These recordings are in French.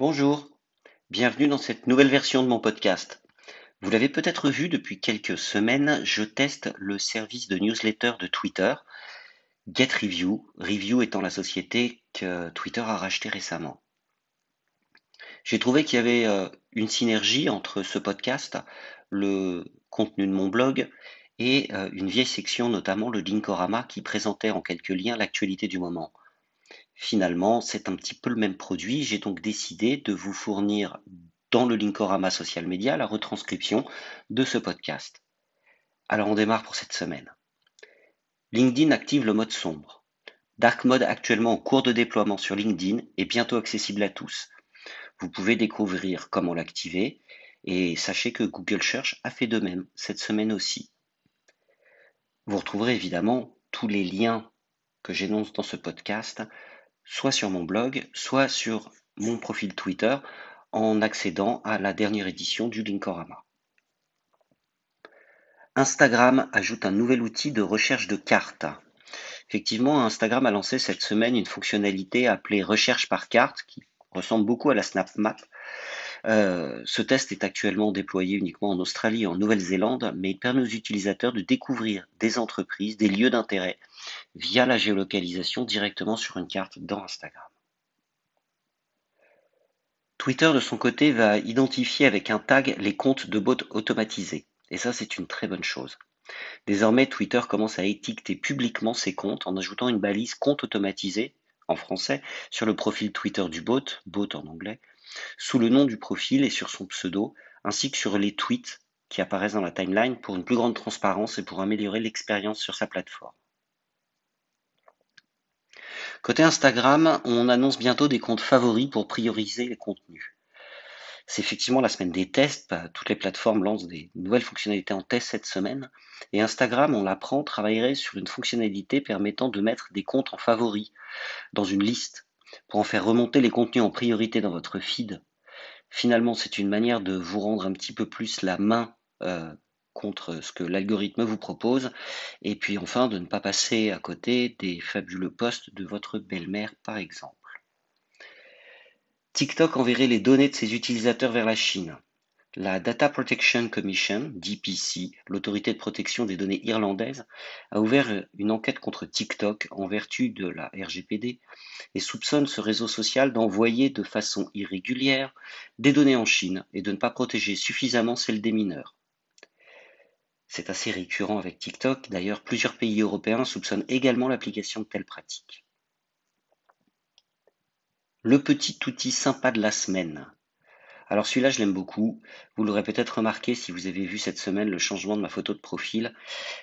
Bonjour, bienvenue dans cette nouvelle version de mon podcast. Vous l'avez peut-être vu depuis quelques semaines, je teste le service de newsletter de Twitter, GetReview, Review étant la société que Twitter a rachetée récemment. J'ai trouvé qu'il y avait euh, une synergie entre ce podcast, le contenu de mon blog et euh, une vieille section, notamment le Linkorama, qui présentait en quelques liens l'actualité du moment. Finalement, c'est un petit peu le même produit. J'ai donc décidé de vous fournir dans le Linkorama Social Media la retranscription de ce podcast. Alors on démarre pour cette semaine. LinkedIn active le mode sombre. Dark Mode actuellement en cours de déploiement sur LinkedIn est bientôt accessible à tous. Vous pouvez découvrir comment l'activer et sachez que Google Search a fait de même cette semaine aussi. Vous retrouverez évidemment tous les liens que j'énonce dans ce podcast, soit sur mon blog, soit sur mon profil Twitter, en accédant à la dernière édition du Linkorama. Instagram ajoute un nouvel outil de recherche de cartes. Effectivement, Instagram a lancé cette semaine une fonctionnalité appelée recherche par carte qui ressemble beaucoup à la Snap Map euh, ce test est actuellement déployé uniquement en Australie et en Nouvelle-Zélande, mais il permet aux utilisateurs de découvrir des entreprises, des lieux d'intérêt via la géolocalisation directement sur une carte dans Instagram. Twitter, de son côté, va identifier avec un tag les comptes de bots automatisés. Et ça, c'est une très bonne chose. Désormais, Twitter commence à étiqueter publiquement ses comptes en ajoutant une balise compte automatisé en français sur le profil Twitter du bot, bot en anglais, sous le nom du profil et sur son pseudo, ainsi que sur les tweets qui apparaissent dans la timeline pour une plus grande transparence et pour améliorer l'expérience sur sa plateforme. Côté Instagram, on annonce bientôt des comptes favoris pour prioriser les contenus. C'est effectivement la semaine des tests, bah, toutes les plateformes lancent des nouvelles fonctionnalités en test cette semaine, et Instagram, on l'apprend, travaillerait sur une fonctionnalité permettant de mettre des comptes en favoris dans une liste pour en faire remonter les contenus en priorité dans votre feed. Finalement, c'est une manière de vous rendre un petit peu plus la main euh, contre ce que l'algorithme vous propose, et puis enfin de ne pas passer à côté des fabuleux posts de votre belle-mère, par exemple. TikTok enverrait les données de ses utilisateurs vers la Chine. La Data Protection Commission, DPC, l'autorité de protection des données irlandaise, a ouvert une enquête contre TikTok en vertu de la RGPD et soupçonne ce réseau social d'envoyer de façon irrégulière des données en Chine et de ne pas protéger suffisamment celles des mineurs. C'est assez récurrent avec TikTok, d'ailleurs plusieurs pays européens soupçonnent également l'application de telles pratiques. Le petit outil sympa de la semaine. Alors celui-là, je l'aime beaucoup. Vous l'aurez peut-être remarqué si vous avez vu cette semaine le changement de ma photo de profil.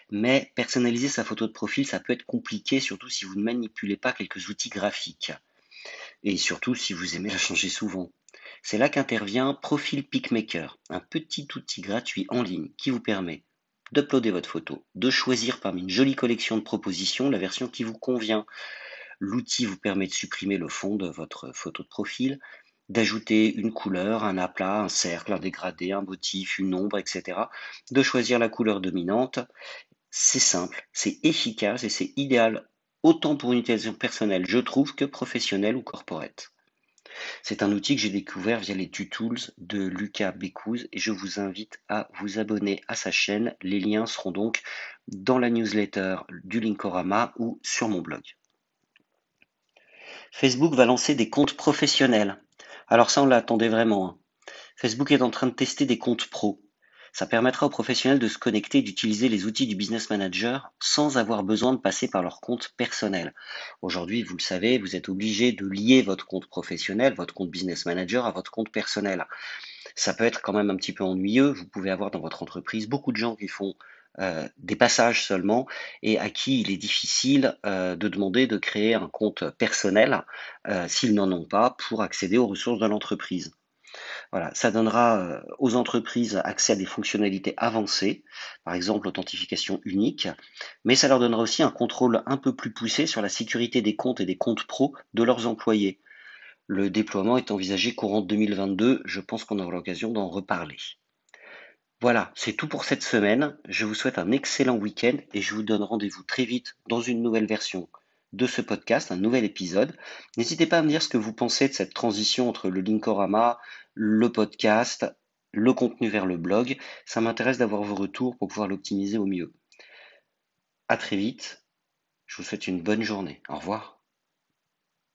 Mais personnaliser sa photo de profil, ça peut être compliqué, surtout si vous ne manipulez pas quelques outils graphiques. Et surtout si vous aimez la changer souvent. C'est là qu'intervient Profile Pickmaker, un petit outil gratuit en ligne qui vous permet d'uploader votre photo, de choisir parmi une jolie collection de propositions la version qui vous convient. L'outil vous permet de supprimer le fond de votre photo de profil, d'ajouter une couleur, un aplat, un cercle, un dégradé, un motif, une ombre, etc. De choisir la couleur dominante. C'est simple, c'est efficace et c'est idéal autant pour une utilisation personnelle, je trouve, que professionnelle ou corporate. C'est un outil que j'ai découvert via les Tutools de Lucas Bécouz et je vous invite à vous abonner à sa chaîne. Les liens seront donc dans la newsletter du Linkorama ou sur mon blog. Facebook va lancer des comptes professionnels. Alors ça, on l'attendait vraiment. Hein. Facebook est en train de tester des comptes pro. Ça permettra aux professionnels de se connecter et d'utiliser les outils du Business Manager sans avoir besoin de passer par leur compte personnel. Aujourd'hui, vous le savez, vous êtes obligé de lier votre compte professionnel, votre compte Business Manager à votre compte personnel. Ça peut être quand même un petit peu ennuyeux. Vous pouvez avoir dans votre entreprise beaucoup de gens qui font euh, des passages seulement et à qui il est difficile euh, de demander de créer un compte personnel euh, s'ils n'en ont pas pour accéder aux ressources de l'entreprise. Voilà, ça donnera aux entreprises accès à des fonctionnalités avancées, par exemple l'authentification unique, mais ça leur donnera aussi un contrôle un peu plus poussé sur la sécurité des comptes et des comptes pro de leurs employés. Le déploiement est envisagé courant 2022, je pense qu'on aura l'occasion d'en reparler. Voilà, c'est tout pour cette semaine. Je vous souhaite un excellent week-end et je vous donne rendez-vous très vite dans une nouvelle version de ce podcast, un nouvel épisode. N'hésitez pas à me dire ce que vous pensez de cette transition entre le Linkorama, le podcast, le contenu vers le blog. Ça m'intéresse d'avoir vos retours pour pouvoir l'optimiser au mieux. À très vite. Je vous souhaite une bonne journée. Au revoir.